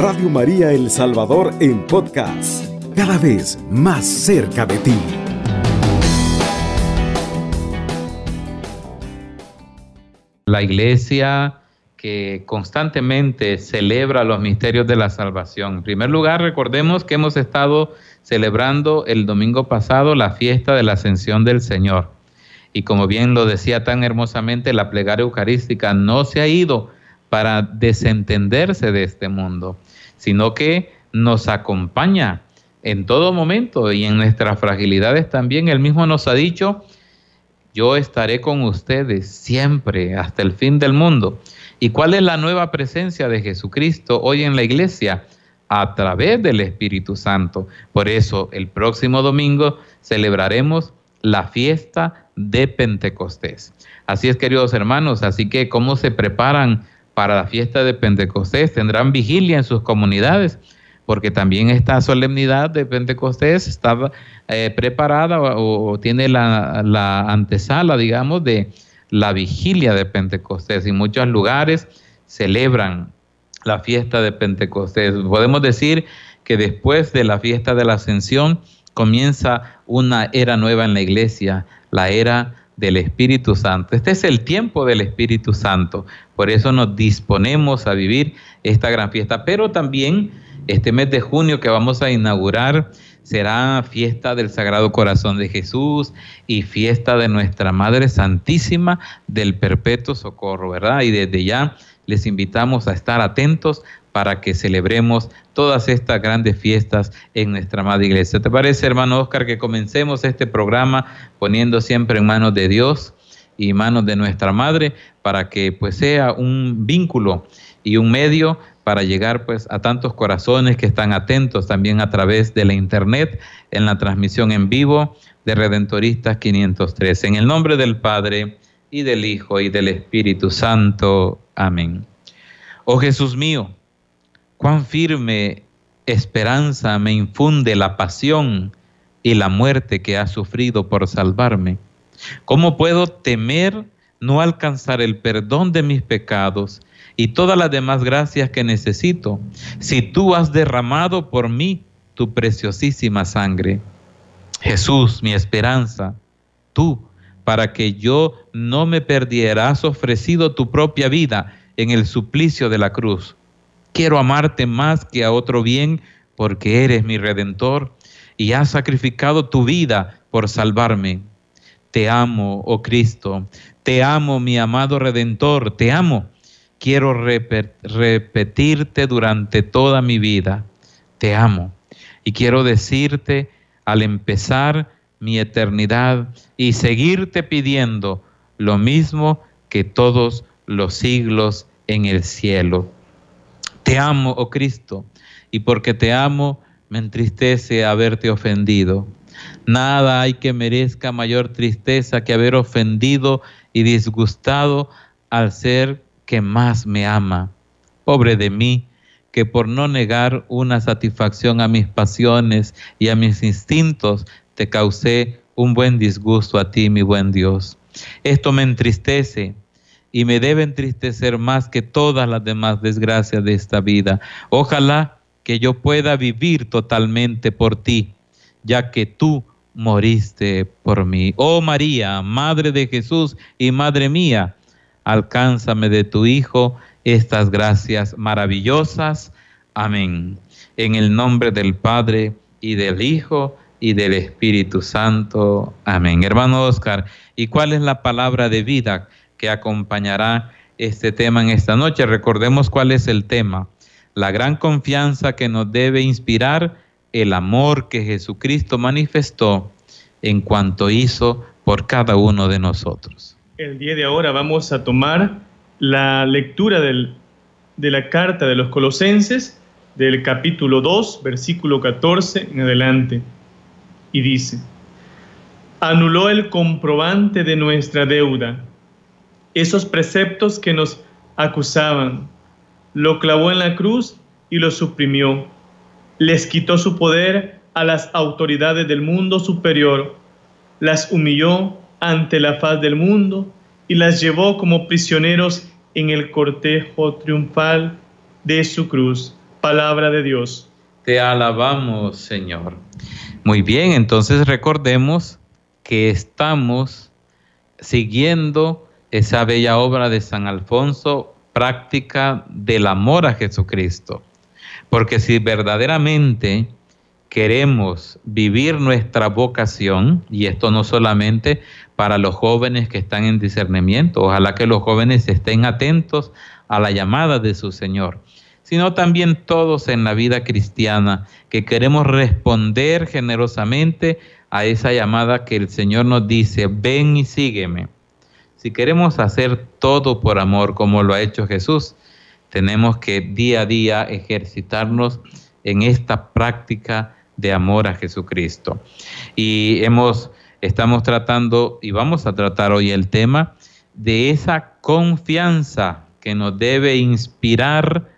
Radio María El Salvador en podcast, cada vez más cerca de ti. La iglesia que constantemente celebra los misterios de la salvación. En primer lugar, recordemos que hemos estado celebrando el domingo pasado la fiesta de la ascensión del Señor. Y como bien lo decía tan hermosamente, la plegaria eucarística no se ha ido para desentenderse de este mundo, sino que nos acompaña en todo momento y en nuestras fragilidades también. Él mismo nos ha dicho, yo estaré con ustedes siempre hasta el fin del mundo. ¿Y cuál es la nueva presencia de Jesucristo hoy en la iglesia? A través del Espíritu Santo. Por eso el próximo domingo celebraremos la fiesta de Pentecostés. Así es, queridos hermanos, así que ¿cómo se preparan para la fiesta de Pentecostés? ¿Tendrán vigilia en sus comunidades? Porque también esta solemnidad de Pentecostés está eh, preparada o, tiene la, la antesala, digamos, de, la vigilia de Pentecostés y muchos lugares celebran la fiesta de Pentecostés. Podemos decir que después de la fiesta de la ascensión comienza una era nueva en la iglesia, la era del Espíritu Santo. Este es el tiempo del Espíritu Santo. Por eso nos disponemos a vivir esta gran fiesta. Pero también este mes de junio que vamos a inaugurar será fiesta del Sagrado Corazón de Jesús y fiesta de nuestra Madre Santísima del Perpetuo Socorro, ¿verdad? Y desde ya les invitamos a estar atentos para que celebremos todas estas grandes fiestas en nuestra Madre Iglesia. ¿Te parece, hermano Oscar, que comencemos este programa poniendo siempre en manos de Dios y manos de nuestra Madre para que pues sea un vínculo y un medio para llegar pues a tantos corazones que están atentos también a través de la internet en la transmisión en vivo de Redentoristas 503. En el nombre del Padre y del Hijo y del Espíritu Santo. Amén. Oh Jesús mío, cuán firme esperanza me infunde la pasión y la muerte que ha sufrido por salvarme. ¿Cómo puedo temer no alcanzar el perdón de mis pecados y todas las demás gracias que necesito, si tú has derramado por mí tu preciosísima sangre. Jesús, mi esperanza, tú, para que yo no me perdiera, has ofrecido tu propia vida en el suplicio de la cruz. Quiero amarte más que a otro bien porque eres mi redentor y has sacrificado tu vida por salvarme. Te amo, oh Cristo, te amo, mi amado redentor, te amo quiero repetirte durante toda mi vida, te amo. Y quiero decirte al empezar mi eternidad y seguirte pidiendo lo mismo que todos los siglos en el cielo. Te amo, oh Cristo, y porque te amo, me entristece haberte ofendido. Nada hay que merezca mayor tristeza que haber ofendido y disgustado al ser que más me ama. Pobre de mí, que por no negar una satisfacción a mis pasiones y a mis instintos, te causé un buen disgusto a ti, mi buen Dios. Esto me entristece y me debe entristecer más que todas las demás desgracias de esta vida. Ojalá que yo pueda vivir totalmente por ti, ya que tú moriste por mí. Oh María, Madre de Jesús y Madre mía, alcánzame de tu Hijo estas gracias maravillosas. Amén. En el nombre del Padre y del Hijo y del Espíritu Santo. Amén. Hermano Oscar, ¿y cuál es la palabra de vida que acompañará este tema en esta noche? Recordemos cuál es el tema. La gran confianza que nos debe inspirar el amor que Jesucristo manifestó en cuanto hizo por cada uno de nosotros. El día de ahora vamos a tomar la lectura de la carta de los colosenses del capítulo 2, versículo 14 en adelante. Y dice, anuló el comprobante de nuestra deuda, esos preceptos que nos acusaban, lo clavó en la cruz y lo suprimió, les quitó su poder a las autoridades del mundo superior, las humilló ante la faz del mundo y las llevó como prisioneros en el cortejo triunfal de su cruz. Palabra de Dios. Te alabamos, Señor. Muy bien, entonces recordemos que estamos siguiendo esa bella obra de San Alfonso, práctica del amor a Jesucristo. Porque si verdaderamente queremos vivir nuestra vocación, y esto no solamente para los jóvenes que están en discernimiento, ojalá que los jóvenes estén atentos a la llamada de su Señor, sino también todos en la vida cristiana que queremos responder generosamente a esa llamada que el Señor nos dice, ven y sígueme. Si queremos hacer todo por amor como lo ha hecho Jesús, tenemos que día a día ejercitarnos en esta práctica de amor a Jesucristo. Y hemos, estamos tratando y vamos a tratar hoy el tema de esa confianza que nos debe inspirar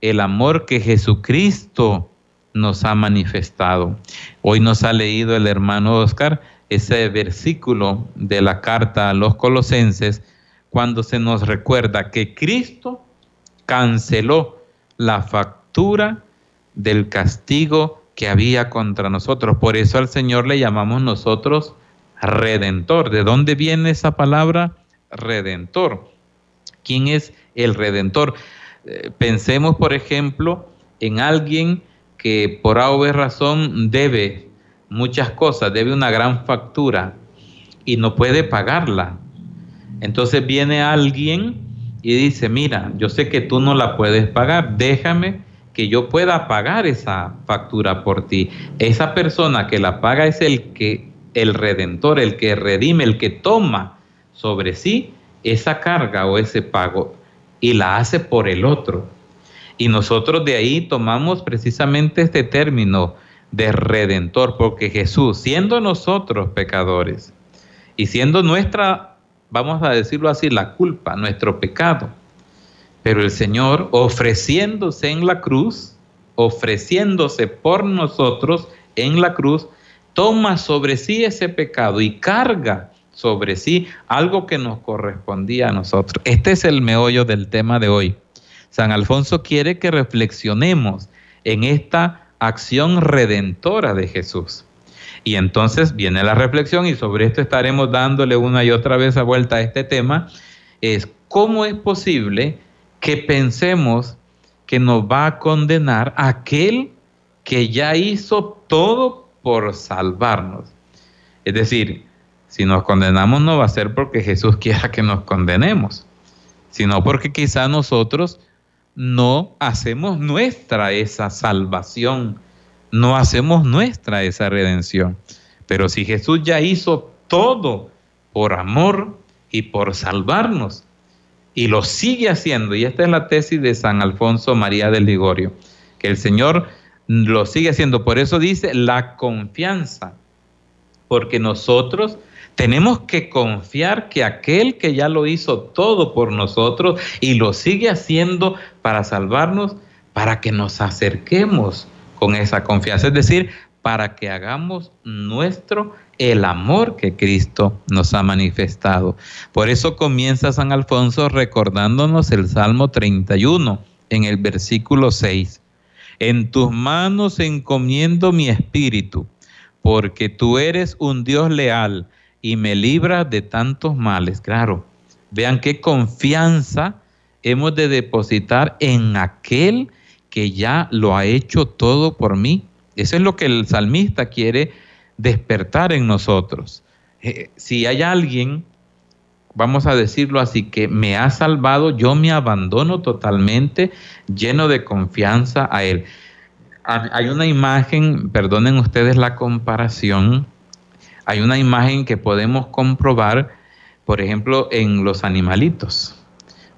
el amor que Jesucristo nos ha manifestado. Hoy nos ha leído el hermano Oscar ese versículo de la carta a los colosenses cuando se nos recuerda que Cristo canceló la factura del castigo que había contra nosotros. Por eso al Señor le llamamos nosotros redentor. ¿De dónde viene esa palabra redentor? ¿Quién es el redentor? Eh, pensemos, por ejemplo, en alguien que por A razón debe muchas cosas, debe una gran factura y no puede pagarla. Entonces viene alguien y dice, mira, yo sé que tú no la puedes pagar, déjame que yo pueda pagar esa factura por ti. Esa persona que la paga es el que el redentor, el que redime, el que toma sobre sí esa carga o ese pago y la hace por el otro. Y nosotros de ahí tomamos precisamente este término de redentor, porque Jesús, siendo nosotros pecadores y siendo nuestra, vamos a decirlo así, la culpa, nuestro pecado, pero el Señor ofreciéndose en la cruz, ofreciéndose por nosotros en la cruz, toma sobre sí ese pecado y carga sobre sí algo que nos correspondía a nosotros. Este es el meollo del tema de hoy. San Alfonso quiere que reflexionemos en esta acción redentora de Jesús. Y entonces viene la reflexión y sobre esto estaremos dándole una y otra vez a vuelta a este tema, es cómo es posible que pensemos que nos va a condenar aquel que ya hizo todo por salvarnos. Es decir, si nos condenamos no va a ser porque Jesús quiera que nos condenemos, sino porque quizá nosotros no hacemos nuestra esa salvación, no hacemos nuestra esa redención. Pero si Jesús ya hizo todo por amor y por salvarnos, y lo sigue haciendo. Y esta es la tesis de San Alfonso María del Ligorio, que el Señor lo sigue haciendo. Por eso dice la confianza, porque nosotros tenemos que confiar que aquel que ya lo hizo todo por nosotros y lo sigue haciendo para salvarnos, para que nos acerquemos con esa confianza, es decir, para que hagamos nuestro el amor que Cristo nos ha manifestado. Por eso comienza San Alfonso recordándonos el Salmo 31 en el versículo 6. En tus manos encomiendo mi espíritu, porque tú eres un Dios leal y me libras de tantos males. Claro, vean qué confianza hemos de depositar en aquel que ya lo ha hecho todo por mí. Eso es lo que el salmista quiere despertar en nosotros. Eh, si hay alguien, vamos a decirlo así, que me ha salvado, yo me abandono totalmente lleno de confianza a Él. Hay una imagen, perdonen ustedes la comparación, hay una imagen que podemos comprobar, por ejemplo, en los animalitos.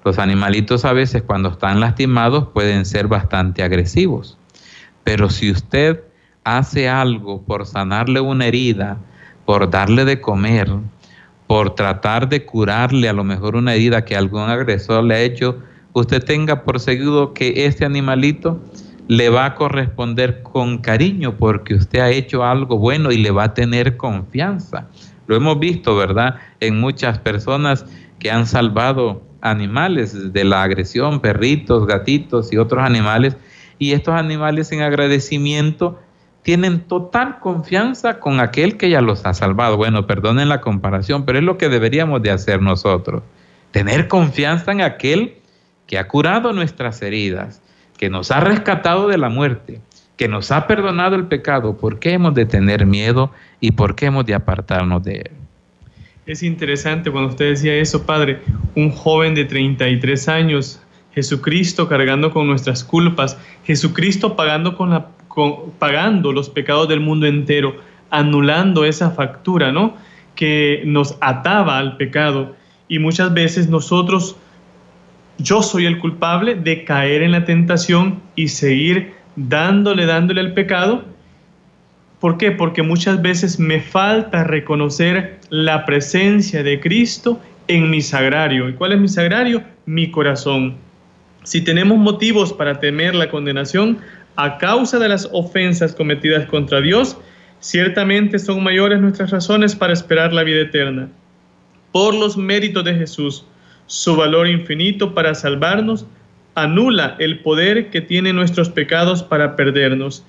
Los animalitos a veces cuando están lastimados pueden ser bastante agresivos, pero si usted hace algo por sanarle una herida, por darle de comer, por tratar de curarle a lo mejor una herida que algún agresor le ha hecho, usted tenga por seguro que este animalito le va a corresponder con cariño porque usted ha hecho algo bueno y le va a tener confianza. Lo hemos visto, ¿verdad? En muchas personas que han salvado animales de la agresión, perritos, gatitos y otros animales, y estos animales en agradecimiento tienen total confianza con aquel que ya los ha salvado. Bueno, perdonen la comparación, pero es lo que deberíamos de hacer nosotros. Tener confianza en aquel que ha curado nuestras heridas, que nos ha rescatado de la muerte, que nos ha perdonado el pecado. ¿Por qué hemos de tener miedo y por qué hemos de apartarnos de él? Es interesante cuando usted decía eso, Padre, un joven de 33 años, Jesucristo cargando con nuestras culpas, Jesucristo pagando con la pagando los pecados del mundo entero, anulando esa factura, ¿no? Que nos ataba al pecado. Y muchas veces nosotros, yo soy el culpable de caer en la tentación y seguir dándole, dándole al pecado. ¿Por qué? Porque muchas veces me falta reconocer la presencia de Cristo en mi sagrario. ¿Y cuál es mi sagrario? Mi corazón. Si tenemos motivos para temer la condenación, a causa de las ofensas cometidas contra Dios, ciertamente son mayores nuestras razones para esperar la vida eterna. Por los méritos de Jesús, su valor infinito para salvarnos, anula el poder que tienen nuestros pecados para perdernos.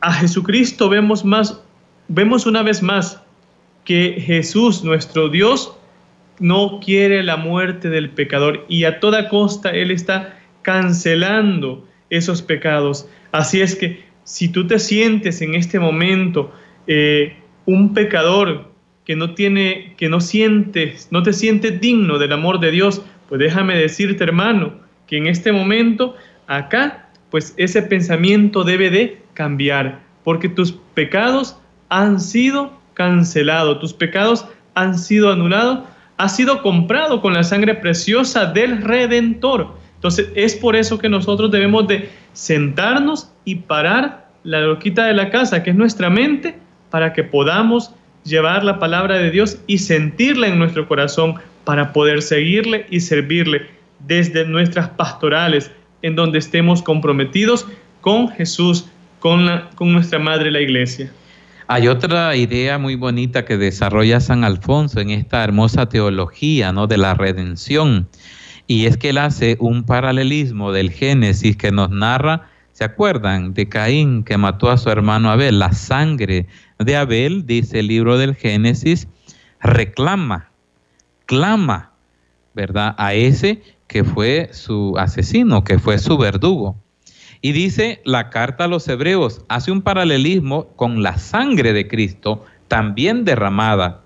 A Jesucristo vemos más, vemos una vez más que Jesús, nuestro Dios, no quiere la muerte del pecador y a toda costa Él está cancelando esos pecados. Así es que si tú te sientes en este momento eh, un pecador que no tiene, que no sientes, no te sientes digno del amor de Dios, pues déjame decirte, hermano, que en este momento acá, pues ese pensamiento debe de cambiar, porque tus pecados han sido cancelados, tus pecados han sido anulados, ha sido comprado con la sangre preciosa del Redentor. Entonces es por eso que nosotros debemos de sentarnos y parar la loquita de la casa, que es nuestra mente, para que podamos llevar la palabra de Dios y sentirla en nuestro corazón para poder seguirle y servirle desde nuestras pastorales, en donde estemos comprometidos con Jesús, con, la, con nuestra madre la iglesia. Hay otra idea muy bonita que desarrolla San Alfonso en esta hermosa teología ¿no? de la redención y es que él hace un paralelismo del Génesis que nos narra, ¿se acuerdan? De Caín que mató a su hermano Abel. La sangre de Abel, dice el libro del Génesis, reclama, clama, ¿verdad? A ese que fue su asesino, que fue su verdugo. Y dice la carta a los hebreos, hace un paralelismo con la sangre de Cristo, también derramada,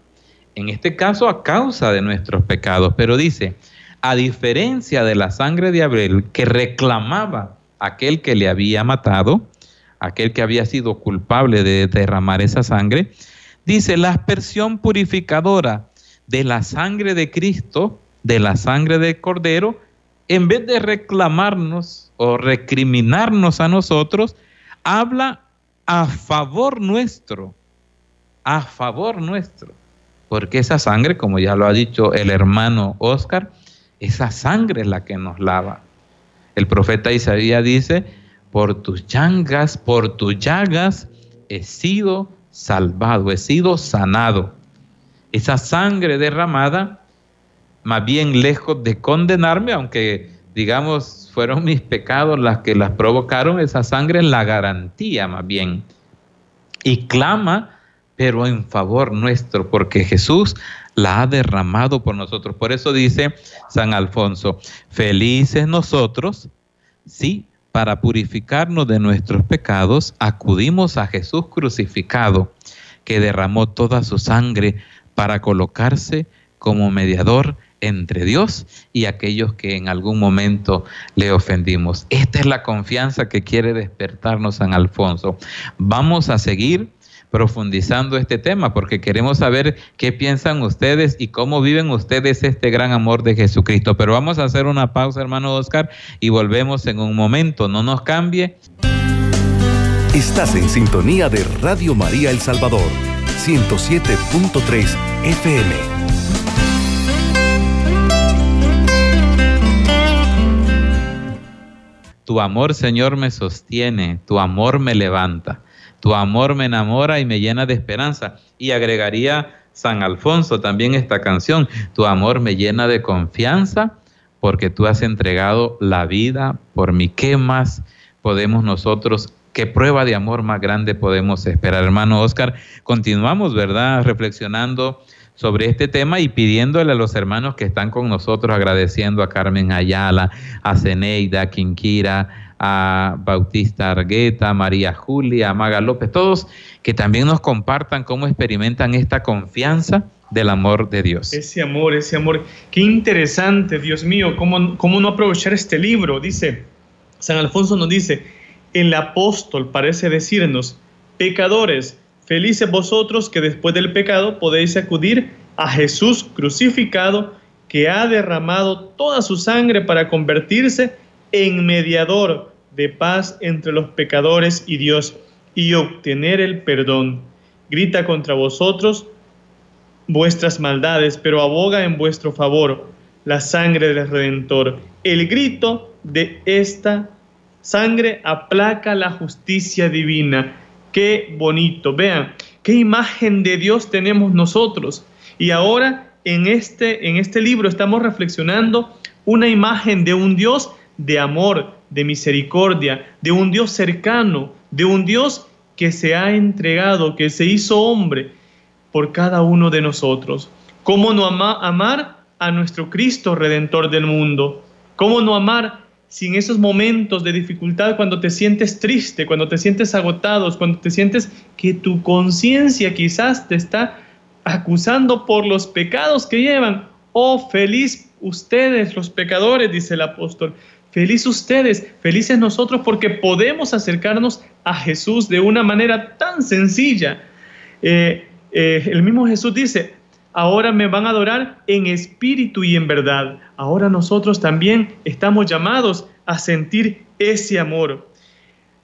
en este caso a causa de nuestros pecados, pero dice, a diferencia de la sangre de Abel que reclamaba aquel que le había matado, aquel que había sido culpable de derramar esa sangre, dice la aspersión purificadora de la sangre de Cristo, de la sangre de Cordero, en vez de reclamarnos o recriminarnos a nosotros, habla a favor nuestro, a favor nuestro. Porque esa sangre, como ya lo ha dicho el hermano Oscar, esa sangre es la que nos lava. El profeta Isaías dice, por tus llagas, por tus llagas he sido salvado, he sido sanado. Esa sangre derramada, más bien lejos de condenarme, aunque digamos fueron mis pecados las que las provocaron, esa sangre es la garantía más bien. Y clama, pero en favor nuestro, porque Jesús la ha derramado por nosotros. Por eso dice San Alfonso, felices nosotros, sí, para purificarnos de nuestros pecados, acudimos a Jesús crucificado, que derramó toda su sangre para colocarse como mediador entre Dios y aquellos que en algún momento le ofendimos. Esta es la confianza que quiere despertarnos San Alfonso. Vamos a seguir profundizando este tema porque queremos saber qué piensan ustedes y cómo viven ustedes este gran amor de Jesucristo. Pero vamos a hacer una pausa, hermano Oscar, y volvemos en un momento. No nos cambie. Estás en sintonía de Radio María El Salvador, 107.3 FM. Tu amor, Señor, me sostiene, tu amor me levanta. Tu amor me enamora y me llena de esperanza. Y agregaría San Alfonso también esta canción. Tu amor me llena de confianza porque tú has entregado la vida por mí. ¿Qué más podemos nosotros, qué prueba de amor más grande podemos esperar. Hermano Oscar, continuamos, ¿verdad? Reflexionando sobre este tema y pidiéndole a los hermanos que están con nosotros, agradeciendo a Carmen Ayala, a Zeneida, a Quinquira, a Bautista Argueta, María Julia, Maga López, todos que también nos compartan cómo experimentan esta confianza del amor de Dios. Ese amor, ese amor. Qué interesante, Dios mío, cómo, cómo no aprovechar este libro. Dice, San Alfonso nos dice, el apóstol parece decirnos, pecadores, Felices vosotros que después del pecado podéis acudir a Jesús crucificado, que ha derramado toda su sangre para convertirse en mediador de paz entre los pecadores y Dios y obtener el perdón. Grita contra vosotros vuestras maldades, pero aboga en vuestro favor la sangre del Redentor. El grito de esta sangre aplaca la justicia divina Qué bonito. Vean, qué imagen de Dios tenemos nosotros. Y ahora en este, en este libro estamos reflexionando una imagen de un Dios de amor, de misericordia, de un Dios cercano, de un Dios que se ha entregado, que se hizo hombre por cada uno de nosotros. ¿Cómo no amar a nuestro Cristo Redentor del mundo? ¿Cómo no amar si en esos momentos de dificultad, cuando te sientes triste, cuando te sientes agotado, cuando te sientes que tu conciencia quizás te está acusando por los pecados que llevan, oh feliz ustedes los pecadores, dice el apóstol, feliz ustedes, felices nosotros porque podemos acercarnos a Jesús de una manera tan sencilla. Eh, eh, el mismo Jesús dice, ahora me van a adorar en espíritu y en verdad. Ahora nosotros también estamos llamados a sentir ese amor.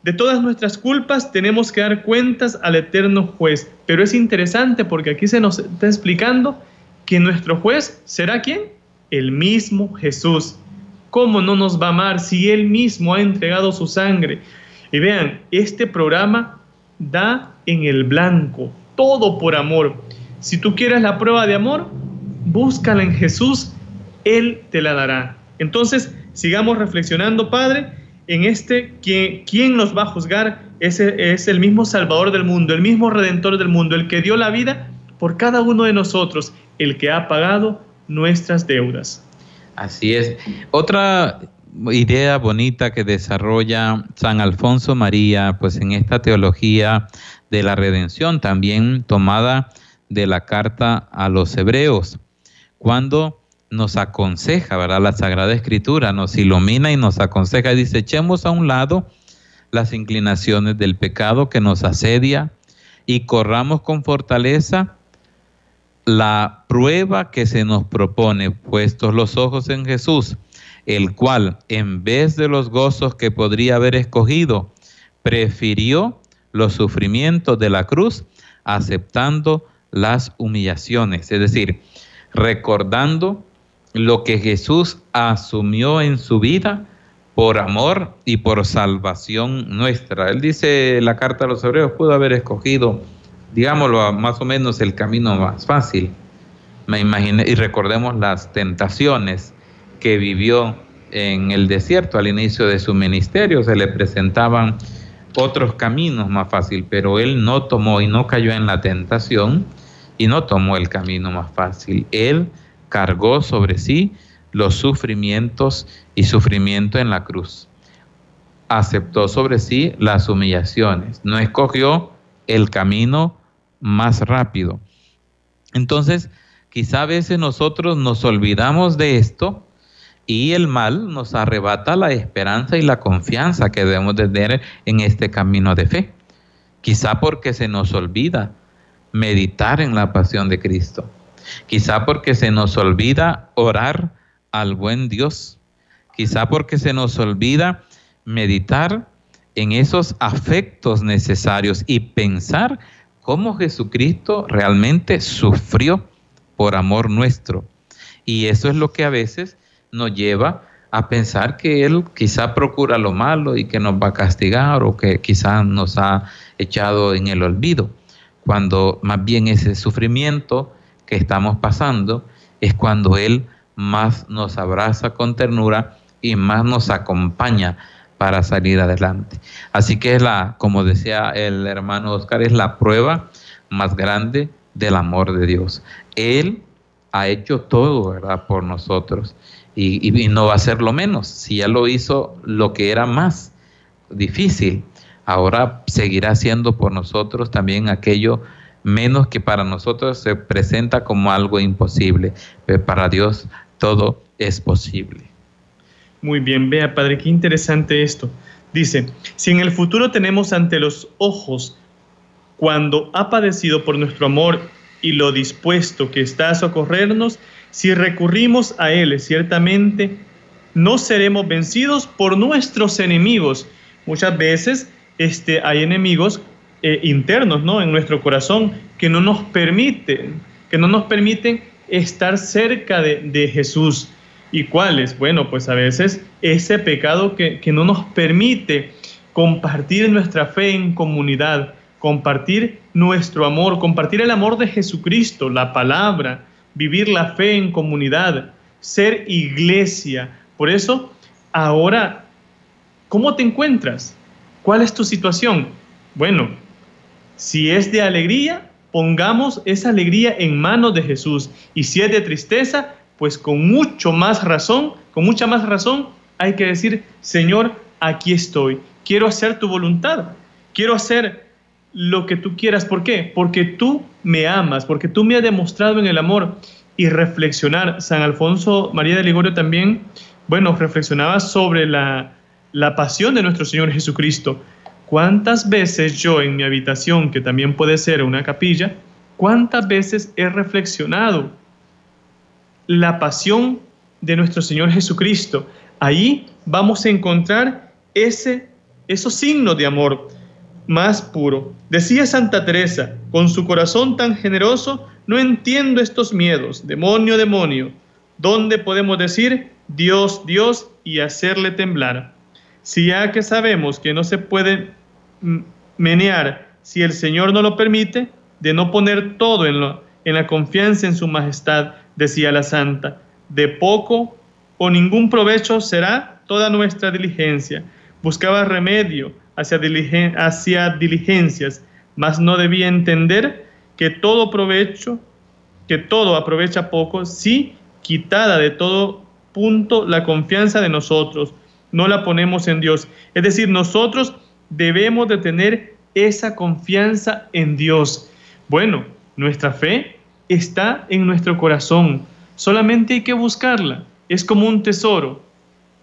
De todas nuestras culpas tenemos que dar cuentas al eterno juez. Pero es interesante porque aquí se nos está explicando que nuestro juez será quién? El mismo Jesús. ¿Cómo no nos va a amar si Él mismo ha entregado su sangre? Y vean, este programa da en el blanco, todo por amor. Si tú quieres la prueba de amor, búscala en Jesús, Él te la dará. Entonces, sigamos reflexionando, Padre, en este, ¿quién, quién nos va a juzgar? Ese es el mismo Salvador del mundo, el mismo Redentor del mundo, el que dio la vida por cada uno de nosotros, el que ha pagado nuestras deudas. Así es. Otra idea bonita que desarrolla San Alfonso María, pues en esta teología de la redención, también tomada de la carta a los hebreos, cuando nos aconseja, ¿verdad? La Sagrada Escritura nos ilumina y nos aconseja dice, echemos a un lado las inclinaciones del pecado que nos asedia y corramos con fortaleza la prueba que se nos propone, puestos los ojos en Jesús, el cual, en vez de los gozos que podría haber escogido, prefirió los sufrimientos de la cruz, aceptando las humillaciones, es decir, recordando lo que Jesús asumió en su vida por amor y por salvación nuestra. Él dice la carta a los hebreos, pudo haber escogido, digámoslo, más o menos el camino más fácil. Me imaginé, y recordemos las tentaciones que vivió en el desierto al inicio de su ministerio, se le presentaban otros caminos más fácil, pero él no tomó y no cayó en la tentación, y no tomó el camino más fácil. Él cargó sobre sí los sufrimientos y sufrimiento en la cruz. Aceptó sobre sí las humillaciones. No escogió el camino más rápido. Entonces, quizá a veces nosotros nos olvidamos de esto y el mal nos arrebata la esperanza y la confianza que debemos tener en este camino de fe. Quizá porque se nos olvida meditar en la pasión de Cristo. Quizá porque se nos olvida orar al buen Dios. Quizá porque se nos olvida meditar en esos afectos necesarios y pensar cómo Jesucristo realmente sufrió por amor nuestro. Y eso es lo que a veces nos lleva a pensar que Él quizá procura lo malo y que nos va a castigar o que quizá nos ha echado en el olvido cuando más bien ese sufrimiento que estamos pasando es cuando Él más nos abraza con ternura y más nos acompaña para salir adelante. Así que es la, como decía el hermano Oscar, es la prueba más grande del amor de Dios. Él ha hecho todo, ¿verdad?, por nosotros. Y, y, no va a ser lo menos. Si ya lo hizo lo que era más difícil, ahora seguirá haciendo por nosotros también aquello menos que para nosotros se presenta como algo imposible. Pero para Dios todo es posible. Muy bien, vea, Padre, qué interesante esto. Dice, si en el futuro tenemos ante los ojos cuando ha padecido por nuestro amor y lo dispuesto que está a socorrernos, si recurrimos a Él, ciertamente no seremos vencidos por nuestros enemigos. Muchas veces este, hay enemigos eh, internos ¿no? en nuestro corazón que no nos permiten, que no nos permiten estar cerca de, de Jesús. ¿Y cuáles? Bueno, pues a veces ese pecado que, que no nos permite compartir nuestra fe en comunidad, compartir nuestro amor, compartir el amor de Jesucristo, la palabra, vivir la fe en comunidad, ser iglesia. Por eso, ahora, ¿cómo te encuentras? ¿Cuál es tu situación? Bueno, si es de alegría, pongamos esa alegría en manos de Jesús. Y si es de tristeza, pues con mucho más razón, con mucha más razón, hay que decir, Señor, aquí estoy. Quiero hacer tu voluntad. Quiero hacer lo que tú quieras. ¿Por qué? Porque tú me amas, porque tú me has demostrado en el amor. Y reflexionar, San Alfonso María de Ligorio también, bueno, reflexionaba sobre la, la pasión de nuestro Señor Jesucristo. ¿Cuántas veces yo en mi habitación, que también puede ser una capilla, cuántas veces he reflexionado la pasión de nuestro Señor Jesucristo? Ahí vamos a encontrar ese, esos signos de amor más puro. Decía Santa Teresa, con su corazón tan generoso, no entiendo estos miedos, demonio, demonio. ¿Dónde podemos decir Dios, Dios y hacerle temblar? Si ya que sabemos que no se puede menear si el Señor no lo permite, de no poner todo en, lo, en la confianza en su majestad, decía la santa, de poco o ningún provecho será toda nuestra diligencia. Buscaba remedio, hacia, diligencias, mas no debía entender que todo provecho, que todo aprovecha poco, si quitada de todo punto la confianza de nosotros, no la ponemos en Dios. Es decir, nosotros debemos de tener esa confianza en Dios. Bueno, nuestra fe está en nuestro corazón, solamente hay que buscarla, es como un tesoro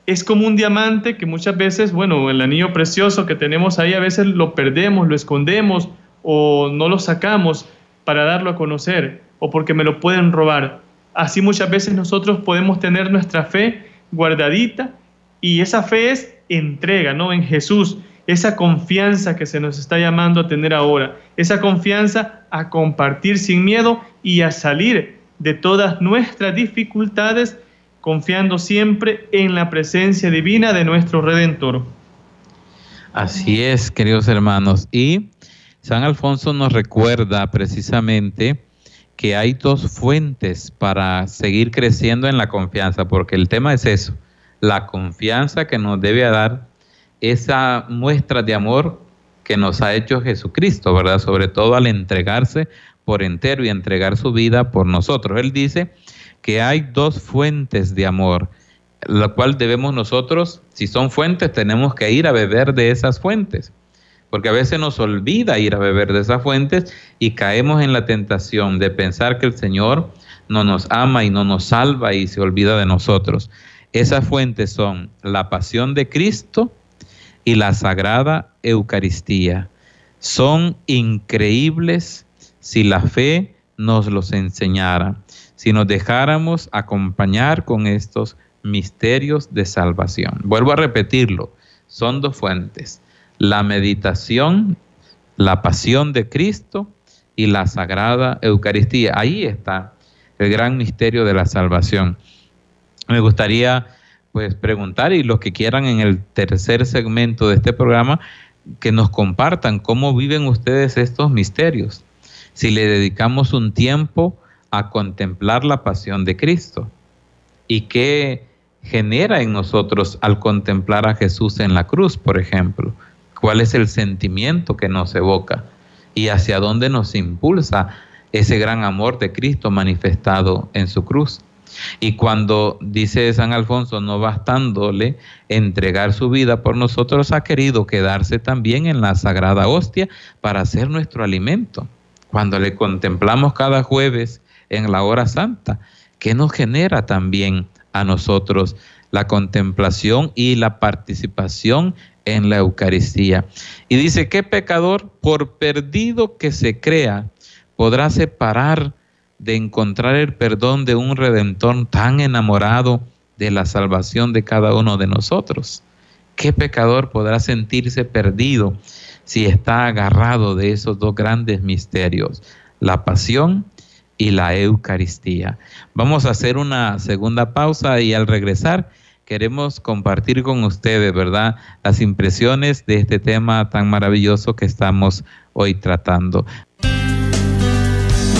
es como un diamante que muchas veces, bueno, el anillo precioso que tenemos ahí a veces lo perdemos, lo escondemos o no lo sacamos para darlo a conocer o porque me lo pueden robar. Así muchas veces nosotros podemos tener nuestra fe guardadita y esa fe es entrega, ¿no? En Jesús, esa confianza que se nos está llamando a tener ahora, esa confianza a compartir sin miedo y a salir de todas nuestras dificultades confiando siempre en la presencia divina de nuestro Redentor. Así es, queridos hermanos. Y San Alfonso nos recuerda precisamente que hay dos fuentes para seguir creciendo en la confianza, porque el tema es eso, la confianza que nos debe dar esa muestra de amor que nos ha hecho Jesucristo, ¿verdad? Sobre todo al entregarse por entero y entregar su vida por nosotros. Él dice que hay dos fuentes de amor, la cual debemos nosotros, si son fuentes, tenemos que ir a beber de esas fuentes, porque a veces nos olvida ir a beber de esas fuentes y caemos en la tentación de pensar que el Señor no nos ama y no nos salva y se olvida de nosotros. Esas fuentes son la pasión de Cristo y la sagrada Eucaristía. Son increíbles si la fe nos los enseñara si nos dejáramos acompañar con estos misterios de salvación. Vuelvo a repetirlo, son dos fuentes, la meditación, la pasión de Cristo y la sagrada Eucaristía. Ahí está el gran misterio de la salvación. Me gustaría pues preguntar y los que quieran en el tercer segmento de este programa que nos compartan cómo viven ustedes estos misterios. Si le dedicamos un tiempo a contemplar la pasión de Cristo y qué genera en nosotros al contemplar a Jesús en la cruz, por ejemplo? ¿Cuál es el sentimiento que nos evoca? ¿Y hacia dónde nos impulsa ese gran amor de Cristo manifestado en su cruz? Y cuando dice San Alfonso, no bastándole entregar su vida por nosotros, ha querido quedarse también en la sagrada hostia para ser nuestro alimento. Cuando le contemplamos cada jueves en la hora santa, ¿qué nos genera también a nosotros la contemplación y la participación en la Eucaristía? Y dice, ¿qué pecador, por perdido que se crea, podrá separar de encontrar el perdón de un redentor tan enamorado de la salvación de cada uno de nosotros. ¿Qué pecador podrá sentirse perdido si está agarrado de esos dos grandes misterios, la pasión y la Eucaristía? Vamos a hacer una segunda pausa y al regresar queremos compartir con ustedes, ¿verdad?, las impresiones de este tema tan maravilloso que estamos hoy tratando.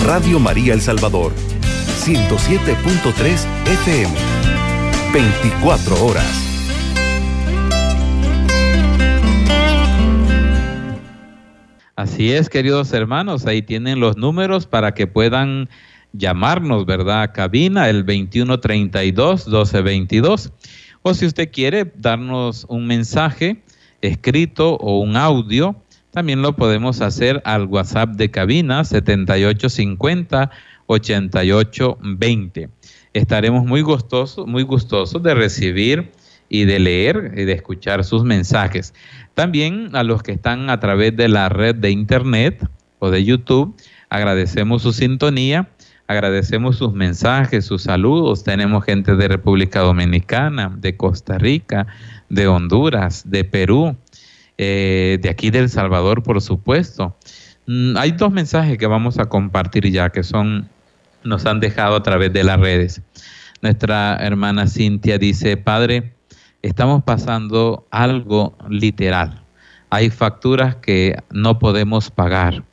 Radio María El Salvador, 107.3 FM, 24 horas. Así es, queridos hermanos, ahí tienen los números para que puedan llamarnos, ¿verdad? cabina, el 2132-1222. O si usted quiere darnos un mensaje escrito o un audio, también lo podemos hacer al WhatsApp de cabina 7850 8820. Estaremos muy gustosos, muy gustosos de recibir y de leer y de escuchar sus mensajes. También a los que están a través de la red de internet o de YouTube, agradecemos su sintonía, agradecemos sus mensajes, sus saludos. Tenemos gente de República Dominicana, de Costa Rica, de Honduras, de Perú, eh, de aquí del Salvador, por supuesto. Mm, hay dos mensajes que vamos a compartir ya que son, nos han dejado a través de las redes. Nuestra hermana Cintia dice, Padre, estamos pasando algo literal. Hay facturas que no podemos pagar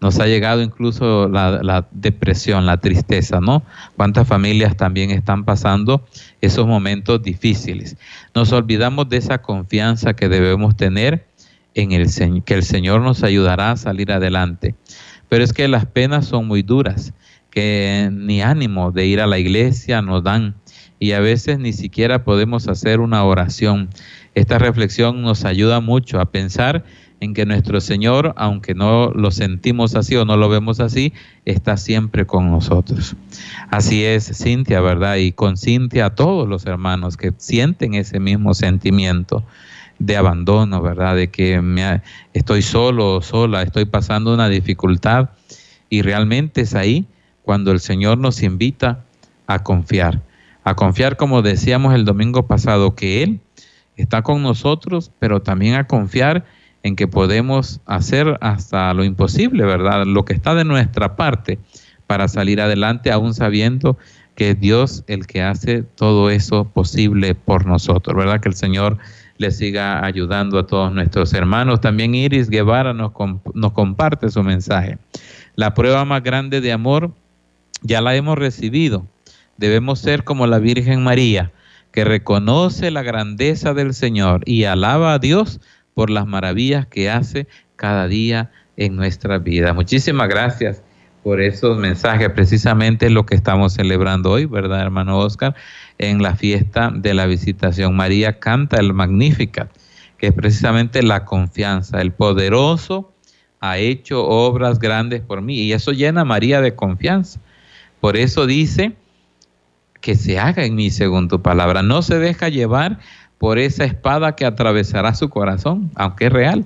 nos ha llegado incluso la, depresión, la tristeza, ¿no? Cuántas familias también están pasando esos momentos difíciles. Nos olvidamos de esa confianza que debemos tener en el que el Señor nos ayudará a salir adelante. Pero es que las penas son muy duras, que ni ánimo de ir a la iglesia nos dan y a veces ni siquiera podemos hacer una oración. Esta reflexión nos ayuda mucho a pensar en que nuestro Señor, aunque no lo sentimos así o no lo vemos así, está siempre con nosotros. Así es, Cintia, ¿verdad? Y con Cintia a todos los hermanos que sienten ese mismo sentimiento de abandono, ¿verdad? De que me, estoy solo o sola, estoy pasando una dificultad. Y realmente es ahí cuando el Señor nos invita a confiar. A confiar, como decíamos el domingo pasado, que Él está con nosotros, pero también a confiar en que podemos hacer hasta lo imposible, ¿verdad? Lo que está de nuestra parte para salir adelante, aún sabiendo que es Dios el que hace todo eso posible por nosotros, ¿verdad? Que el Señor le siga ayudando a todos nuestros hermanos. También Iris Guevara nos, nos comparte su mensaje. La prueba más grande de amor ya la hemos recibido. Debemos ser como la Virgen María, que reconoce la grandeza del Señor y alaba a Dios por las maravillas que hace cada día en nuestra vida. Muchísimas gracias por esos mensajes, precisamente lo que estamos celebrando hoy, ¿verdad, hermano Oscar? En la fiesta de la visitación. María canta el Magnificat, que es precisamente la confianza. El poderoso ha hecho obras grandes por mí y eso llena a María de confianza. Por eso dice que se haga en mí según tu palabra. No se deja llevar por esa espada que atravesará su corazón, aunque es real.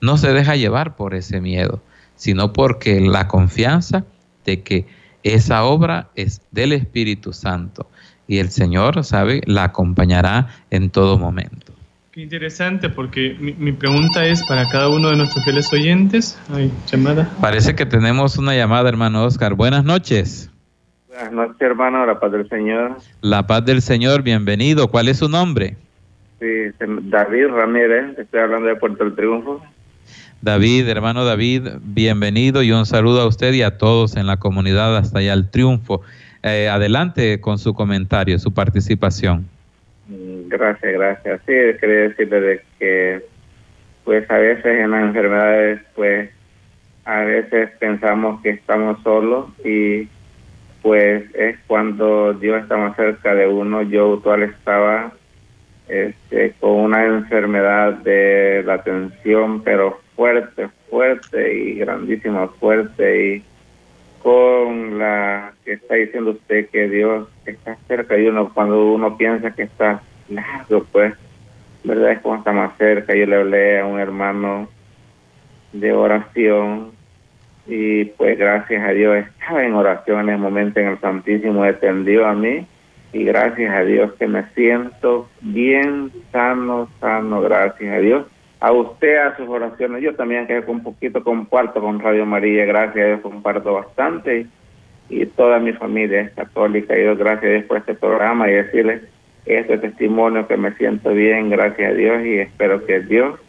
No se deja llevar por ese miedo, sino porque la confianza de que esa obra es del Espíritu Santo y el Señor, ¿sabe?, la acompañará en todo momento. Qué interesante, porque mi, pregunta es para cada uno de nuestros fieles oyentes. Ay, llamada. Parece que tenemos una llamada, hermano Oscar. Buenas noches. Buenas noches, hermano. La paz del Señor. La paz del Señor, bienvenido. ¿Cuál es su nombre? Sí, David Ramírez, estoy hablando de Puerto del Triunfo. David, hermano David, bienvenido y un saludo a usted y a todos en la comunidad hasta allá el triunfo. Eh, adelante con su comentario, su participación. Mm, gracias, gracias. Sí, quería decirle de que, pues a veces en las enfermedades, pues a veces pensamos que estamos solos y pues es cuando Dios está más cerca de uno. Yo actual estaba este, con una enfermedad de la tensión, pero fuerte, fuerte y grandísima, fuerte y con la que está diciendo usted que Dios está cerca de uno cuando uno piensa que está largo, pues, ¿verdad? Es como está más cerca. Yo le hablé a un hermano de oración y pues gracias a Dios estaba en oración en el momento en el Santísimo descendió a mí y gracias a Dios que me siento bien sano, sano, gracias a Dios. A usted, a sus oraciones, yo también que un poquito comparto con Radio María, gracias a Dios comparto bastante y, toda mi familia es católica y yo gracias a Dios por este programa y decirles este testimonio que me siento bien, gracias a Dios y espero que Dios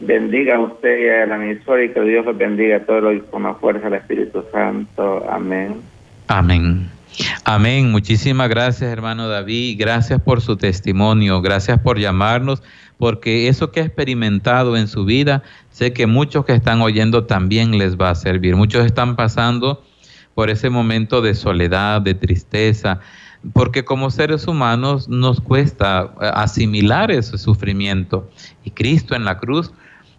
bendiga a usted y a la emisora y que Dios los bendiga a todos con la fuerza del Espíritu Santo. Amén. Amén. Amén. Muchísimas gracias, hermano David. Gracias por su testimonio. Gracias por llamarnos, porque eso que ha experimentado en su vida, sé que muchos que están oyendo también les va a servir. Muchos están pasando por ese momento de soledad, de tristeza, porque como seres humanos nos cuesta asimilar ese sufrimiento. Y Cristo en la cruz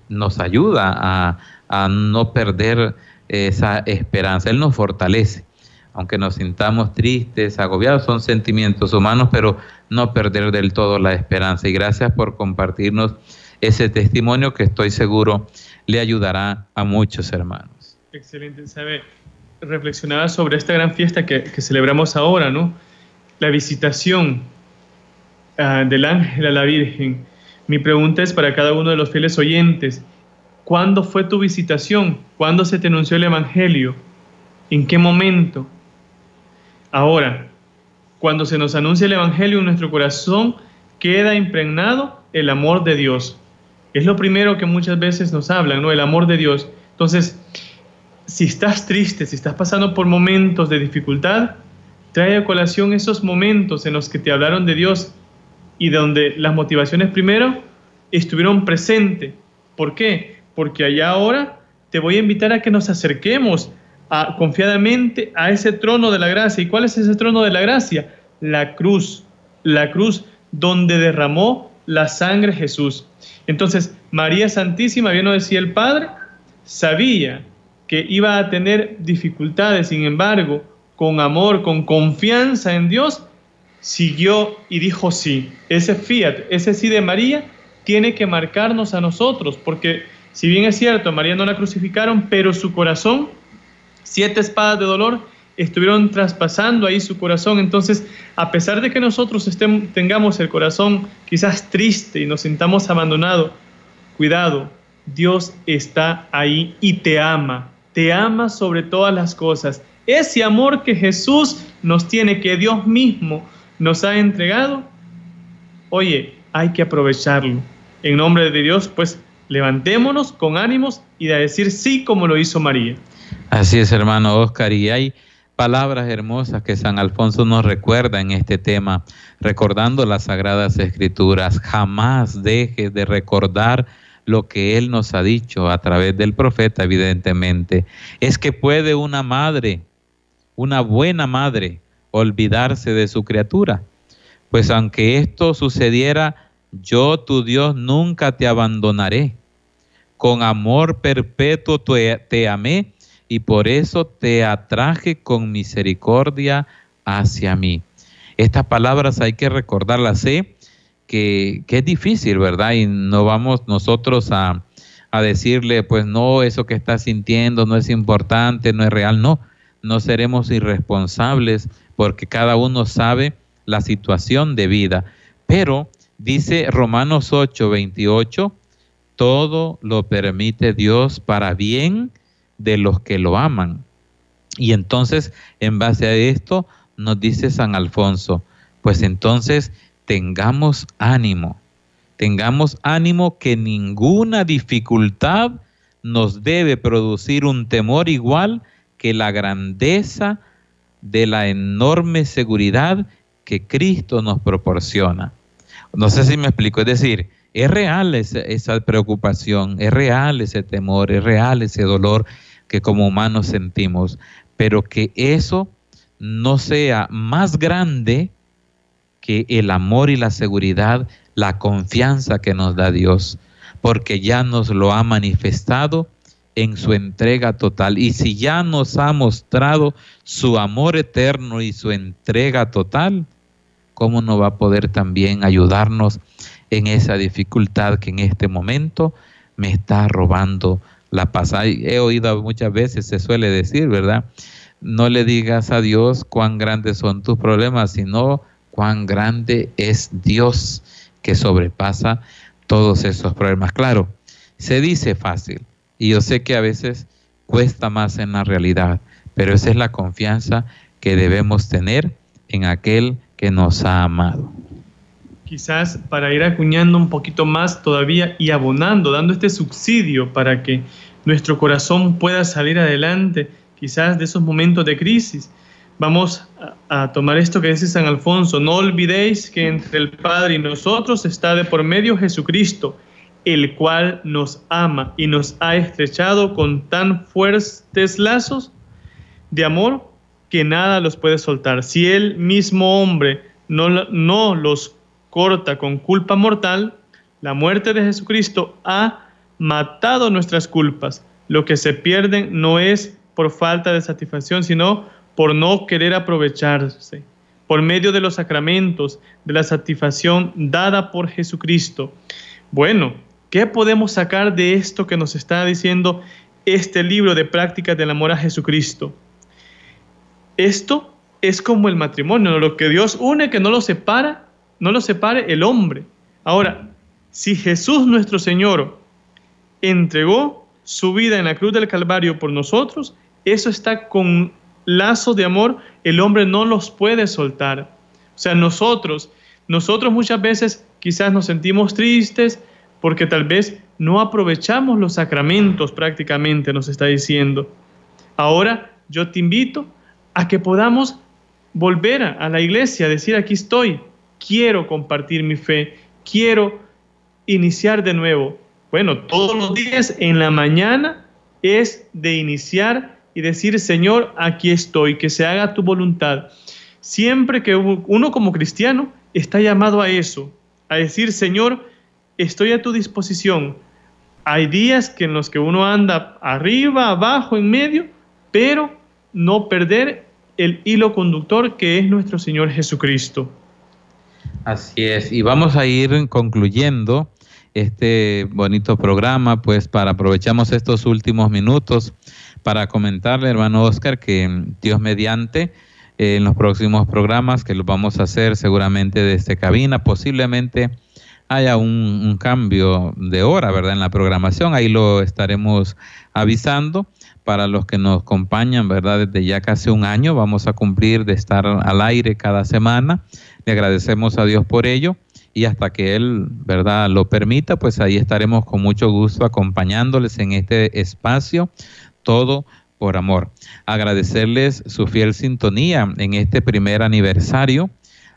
nos ayuda a, a no perder esa esperanza. Él nos fortalece aunque nos sintamos tristes, agobiados, son sentimientos humanos, pero no perder del todo la esperanza. Y gracias por compartirnos ese testimonio que estoy seguro le ayudará a muchos hermanos. Excelente, sabe, reflexionaba sobre esta gran fiesta que, celebramos ahora, ¿no? La visitación ah, del ángel a la Virgen. Mi pregunta es para cada uno de los fieles oyentes, ¿cuándo fue tu visitación? ¿Cuándo se te anunció el Evangelio? ¿En qué momento? Ahora, cuando se nos anuncia el Evangelio en nuestro corazón, queda impregnado el amor de Dios. Es lo primero que muchas veces nos hablan, ¿no? El amor de Dios. Entonces, si estás triste, si estás pasando por momentos de dificultad, trae a colación esos momentos en los que te hablaron de Dios y donde las motivaciones primero estuvieron presentes. ¿Por qué? Porque allá ahora te voy a invitar a que nos acerquemos confiadamente a ese trono de la gracia. ¿Y cuál es ese trono de la gracia? La cruz, la cruz donde derramó la sangre Jesús. Entonces, María Santísima, bien lo decía el Padre, sabía que iba a tener dificultades, sin embargo, con amor, con confianza en Dios, siguió y dijo sí. Ese fiat, ese sí de María, tiene que marcarnos a nosotros, porque si bien es cierto, María no la crucificaron, pero su corazón siete espadas de dolor estuvieron traspasando ahí su corazón. Entonces, a pesar de que nosotros estemos, tengamos el corazón quizás triste y nos sintamos abandonados, cuidado, Dios está ahí y te ama, te ama sobre todas las cosas. Ese amor que Jesús nos tiene, que Dios mismo nos ha entregado, oye, hay que aprovecharlo. En nombre de Dios, pues levantémonos con ánimos y de decir sí como lo hizo María. Así es, hermano Oscar, y hay palabras hermosas que San Alfonso nos recuerda en este tema, recordando las sagradas escrituras. Jamás dejes de recordar lo que Él nos ha dicho a través del profeta, evidentemente. Es que puede una madre, una buena madre, olvidarse de su criatura. Pues aunque esto sucediera, yo, tu Dios, nunca te abandonaré. Con amor perpetuo te amé y por eso te atraje con misericordia hacia mí. Estas palabras hay que recordarlas. Sé que, es difícil, ¿verdad? Y no vamos nosotros a, a decirle, pues no, eso que estás sintiendo no es importante, no es real. No, no seremos irresponsables porque cada uno sabe la situación de vida. Pero dice Romanos 8, 28, todo lo permite Dios para bien de los que lo aman. Y entonces, en base a esto, nos dice San Alfonso, pues entonces tengamos ánimo, tengamos ánimo que ninguna dificultad nos debe producir un temor igual que la grandeza de la enorme seguridad que Cristo nos proporciona. No sé si me explico, es decir, es real esa, preocupación, es real ese temor, es real ese dolor que como humanos sentimos, pero que eso no sea más grande que el amor y la seguridad, la confianza que nos da Dios, porque ya nos lo ha manifestado en su entrega total. Y si ya nos ha mostrado su amor eterno y su entrega total, ¿cómo no va a poder también ayudarnos en esa dificultad que en este momento me está robando la paz? He oído muchas veces, se suele decir, ¿verdad? No le digas a Dios cuán grandes son tus problemas, sino cuán grande es Dios que sobrepasa todos esos problemas. Claro, se dice fácil y yo sé que a veces cuesta más en la realidad, pero esa es la confianza que debemos tener en aquel que nos ha amado. Quizás para ir acuñando un poquito más todavía y abonando, dando este subsidio para que nuestro corazón pueda salir adelante, quizás de esos momentos de crisis. Vamos a, tomar esto que dice San Alfonso, no olvidéis que entre el Padre y nosotros está de por medio Jesucristo, el cual nos ama y nos ha estrechado con tan fuertes lazos de amor que nada los puede soltar. Si el mismo hombre no, no los corta con culpa mortal, la muerte de Jesucristo ha matado nuestras culpas. Lo que se pierden no es por falta de satisfacción, sino por no querer aprovecharse. Por medio de los sacramentos, de la satisfacción dada por Jesucristo. Bueno, ¿qué podemos sacar de esto que nos está diciendo este libro de prácticas del amor a Jesucristo? Esto es como el matrimonio, lo que Dios une que no lo separa, no lo separe el hombre. Ahora, si Jesús nuestro Señor entregó su vida en la cruz del Calvario por nosotros, eso está con lazo de amor, el hombre no los puede soltar. O sea, nosotros, nosotros muchas veces quizás nos sentimos tristes porque tal vez no aprovechamos los sacramentos prácticamente, nos está diciendo. Ahora yo te invito a que podamos volver a, la iglesia, decir, aquí estoy, quiero compartir mi fe, quiero iniciar de nuevo. Bueno, todos los días en la mañana es de iniciar y decir, Señor, aquí estoy, que se haga tu voluntad. Siempre que uno como cristiano está llamado a eso, a decir, Señor, estoy a tu disposición. Hay días que en los que uno anda arriba, abajo, en medio, pero no perder el hilo conductor que es nuestro Señor Jesucristo. Así es, y vamos a ir concluyendo este bonito programa, pues para aprovechamos estos últimos minutos para comentarle, hermano Oscar, que Dios mediante, en los próximos programas que los vamos a hacer seguramente desde cabina, posiblemente haya un, un, cambio de hora, ¿verdad? En la programación, ahí lo estaremos avisando para los que nos acompañan, ¿verdad? Desde ya casi un año vamos a cumplir de estar al aire cada semana. Agradecemos a Dios por ello y hasta que Él, ¿verdad?, lo permita, pues ahí estaremos con mucho gusto acompañándoles en este espacio, todo por amor. Agradecerles su fiel sintonía en este primer aniversario,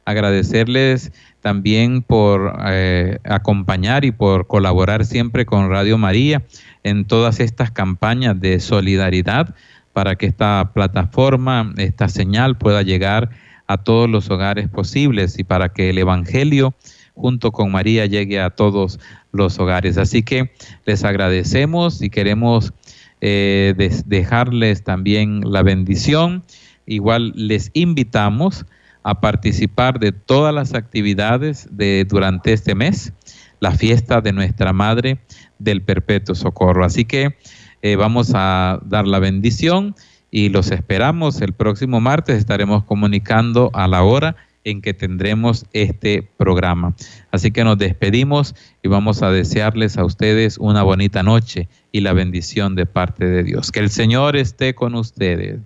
agradecerles también por eh, acompañar y por colaborar siempre con Radio María en todas estas campañas de solidaridad para que esta plataforma, esta señal pueda llegar a todos los hogares posibles y para que el Evangelio junto con María llegue a todos los hogares. Así que les agradecemos y queremos eh, dejarles también la bendición. Igual les invitamos a participar de todas las actividades de durante este mes, la fiesta de nuestra Madre del Perpetuo Socorro. Así que eh, vamos a dar la bendición y los esperamos el próximo martes. Estaremos comunicando a la hora en que tendremos este programa. Así que nos despedimos y vamos a desearles a ustedes una bonita noche y la bendición de parte de Dios. Que el Señor esté con ustedes.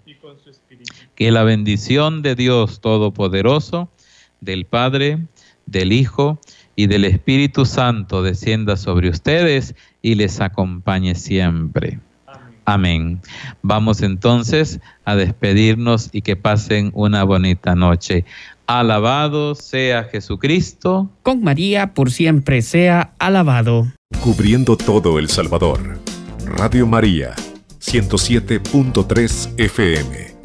Que la bendición de Dios Todopoderoso, del Padre, del Hijo y del Espíritu Santo descienda sobre ustedes y les acompañe siempre. Amén. Vamos entonces a despedirnos y que pasen una bonita noche. Alabado sea Jesucristo. Con María por siempre sea alabado. Cubriendo todo El Salvador. Radio María, 107.3 FM.